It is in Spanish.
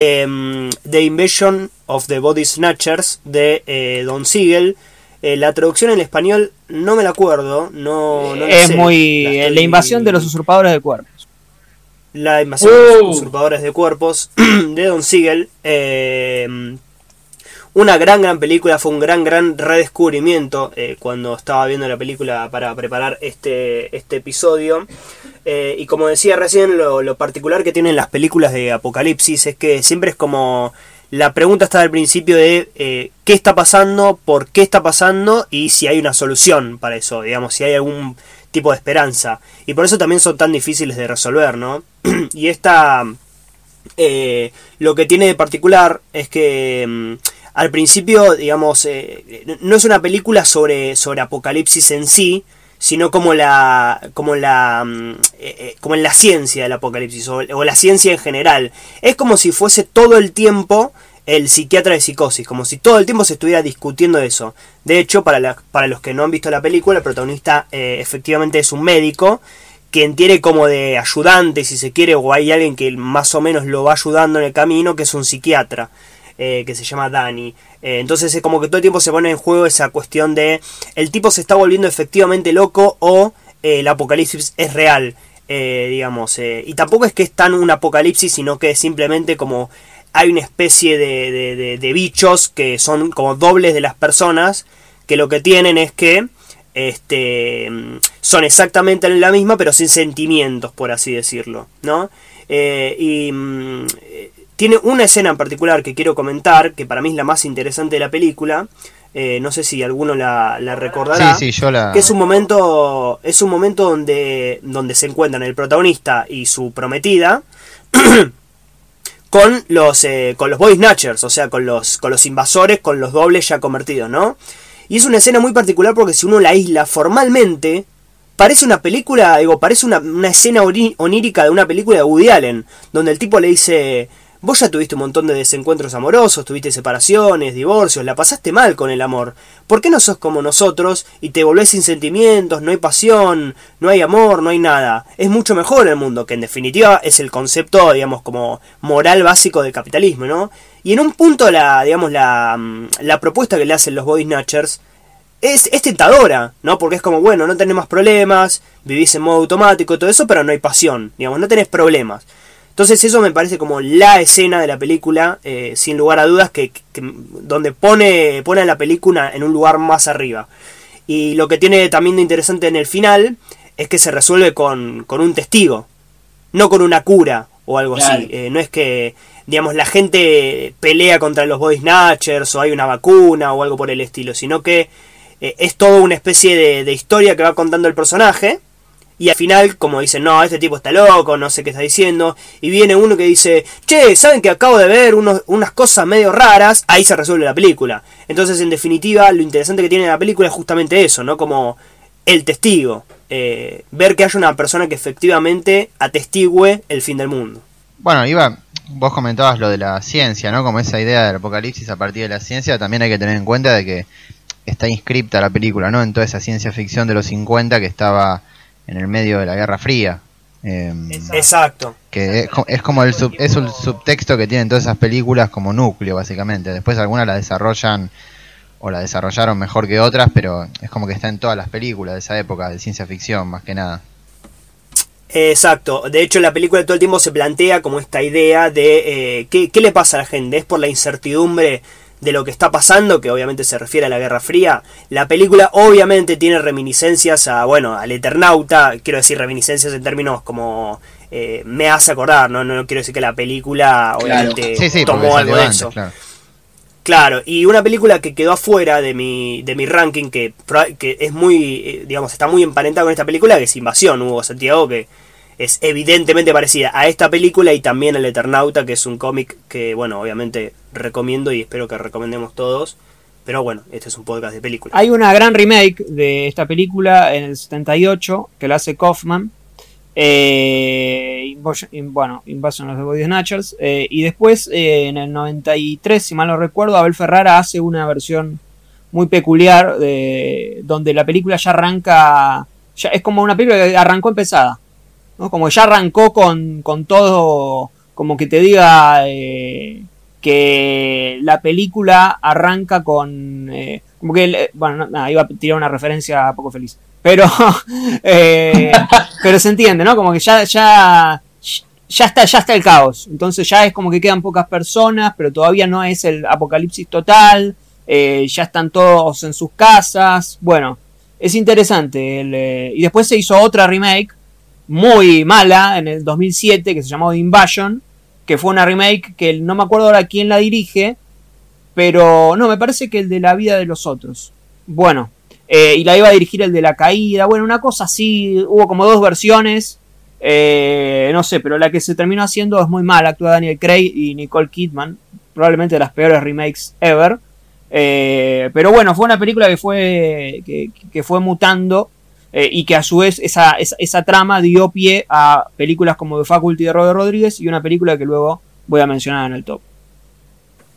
em, The Invasion of the Body Snatchers de eh, Don Siegel. Eh, la traducción en español no me la acuerdo. No, es sé. muy. La La, estoy- invasión de los usurpadores de cuerpos. La invasión de los Uh. usurpadores de cuerpos de Don Siegel. eh, una gran, gran película. Fue un gran, gran redescubrimiento eh, cuando estaba viendo la película para preparar este, este episodio. Eh, y como decía recién, lo, particular que tienen las películas de Apocalipsis es que siempre es como. La pregunta está al principio de eh, qué está pasando, por qué está pasando y si hay una solución para eso, digamos, si hay algún tipo de esperanza. Y por eso también son tan difíciles de resolver, ¿no? y esta, eh, lo que tiene de particular es que mm, al principio, digamos, no es una película sobre, sobre apocalipsis en sí, sino como la como la mm, eh, eh, como en la ciencia del apocalipsis o, o la ciencia en general. Es como si fuese todo el tiempo el psiquiatra de psicosis como si todo el tiempo se estuviera discutiendo eso. De hecho para la- para los que no han visto la película el protagonista eh, efectivamente es un médico quien tiene como de ayudante si se quiere o hay alguien que más o menos lo va ayudando en el camino que es un psiquiatra eh, que se llama Danny. Eh, entonces es como que todo el tiempo se pone en juego esa cuestión de el tipo se está volviendo efectivamente loco o eh, el apocalipsis es real, digamos. y tampoco es que es tan un apocalipsis, sino que es simplemente como hay una especie de, de- de- bichos que son como dobles de las personas, que lo que tienen es que este son exactamente la misma pero sin sentimientos por así decirlo no y mm, tiene una escena en particular que quiero comentar que para mí es la más interesante de la película Eh, no sé si alguno la, la recordará Sí, sí, yo la. que es un momento es un momento donde donde se encuentran el protagonista y su prometida con los eh, con los body snatchers o sea con los con los invasores con los dobles ya convertidos no y es una escena muy particular porque si uno la aísla formalmente parece una película digo parece una, una escena onírica de una película de Woody Allen donde el tipo le dice Vos ya tuviste un montón de desencuentros amorosos, tuviste separaciones, divorcios, la pasaste mal con el amor. ¿Por qué no sos como nosotros y te volvés sin sentimientos, no hay pasión, no hay amor, no hay nada? Es mucho mejor el mundo, que en definitiva es el concepto, digamos, como moral básico del capitalismo, ¿no? Y en un punto la, digamos, la, mm, la propuesta que le hacen los body snatchers es, es tentadora, ¿no? Porque es como, bueno, no tenés más problemas, vivís en modo automático y todo eso, pero no hay pasión, digamos, no tenés problemas. Entonces eso me parece como la escena de la película, eh, sin lugar a dudas, que, que- donde pone, pone a la película en un lugar más arriba. Y lo que tiene también de interesante en el final es que se resuelve con, con un testigo, no con una cura o algo Claro. así. Eh, no es que, digamos, la gente pelea contra los body snatchers o hay una vacuna o algo por el estilo, sino que eh, es todo una especie de, de historia que va contando el personaje. Y al final, como dicen, no, este tipo está loco, no sé qué está diciendo. Y viene uno que dice, che, ¿saben que acabo de ver unos- unas cosas medio raras? Ahí se resuelve la película. Entonces, en definitiva, lo interesante que tiene la película es justamente eso, ¿no? Como el testigo. Eh, ver que haya una persona que efectivamente atestigüe el fin del mundo. Bueno, Iba, vos comentabas lo de la ciencia, ¿no? Como esa idea del apocalipsis a partir de la ciencia, también hay que tener en cuenta de que está inscripta la película, ¿no? En toda esa ciencia ficción de los 50 que estaba en el medio de la Guerra Fría. Eh, Exacto. que es, co- es como el, sub- es el subtexto que tienen todas esas películas como núcleo, básicamente. Después algunas la desarrollan o la desarrollaron mejor que otras, pero es como que está en todas las películas de esa época, de ciencia ficción, más que nada. Exacto, de hecho la película todo el tiempo se plantea como esta idea de eh, ¿qué, qué le pasa a la gente, es por la incertidumbre de lo que está pasando, que obviamente se refiere a la Guerra Fría. La película obviamente tiene reminiscencias a, bueno, al Eternauta, quiero decir reminiscencias en términos como eh, me hace acordar, ¿no? no quiero decir que la película obviamente Sí, sí, porque tomó algo de eso. claro. Claro, y una película que quedó afuera de mi, de mi ranking, que, que es muy, eh, digamos, está muy emparentada con esta película, que es Invasión, Hugo Santiago, que es evidentemente parecida a esta película y también al Eternauta, que es un cómic que, bueno, obviamente recomiendo y espero que recomendemos todos. Pero bueno, este es un podcast de película. Hay una gran remake de esta película en el 78 que la hace Kaufman. Eh, bueno, Invasion of the Body Snatchers. eh, y después, eh, en el 93, si mal no recuerdo, Abel Ferrara hace una versión muy peculiar de, donde la película ya arranca. Ya, es como una película que arrancó empezada. ¿No? Como ya arrancó con, con todo como que te diga eh, que la película arranca con... Eh, como que, bueno, nada, iba a tirar una referencia poco feliz. Pero, eh, pero se entiende, ¿no? Como que ya, ya, ya está, ya está el caos. Entonces ya es como que quedan pocas personas, pero todavía no es el apocalipsis total. ya están todos en sus casas. Bueno, es interesante. y después se hizo otra remake muy mala en el 2007 que se llamó The Invasion, que fue una remake que no me acuerdo ahora quién la dirige, pero no, me parece que el de la vida de los otros. Bueno, eh, y la iba a dirigir el de la caída, bueno, una cosa así, hubo como dos versiones, eh, no sé, pero la que se terminó haciendo es muy mala, actúa Daniel Craig y Nicole Kidman, probablemente de las peores remakes ever. Eh, pero bueno, fue una película que fue, que fue mutando eh, y que a su vez esa, esa, trama dio pie a películas como The Faculty de Robert Rodríguez y una película que luego voy a mencionar en el top.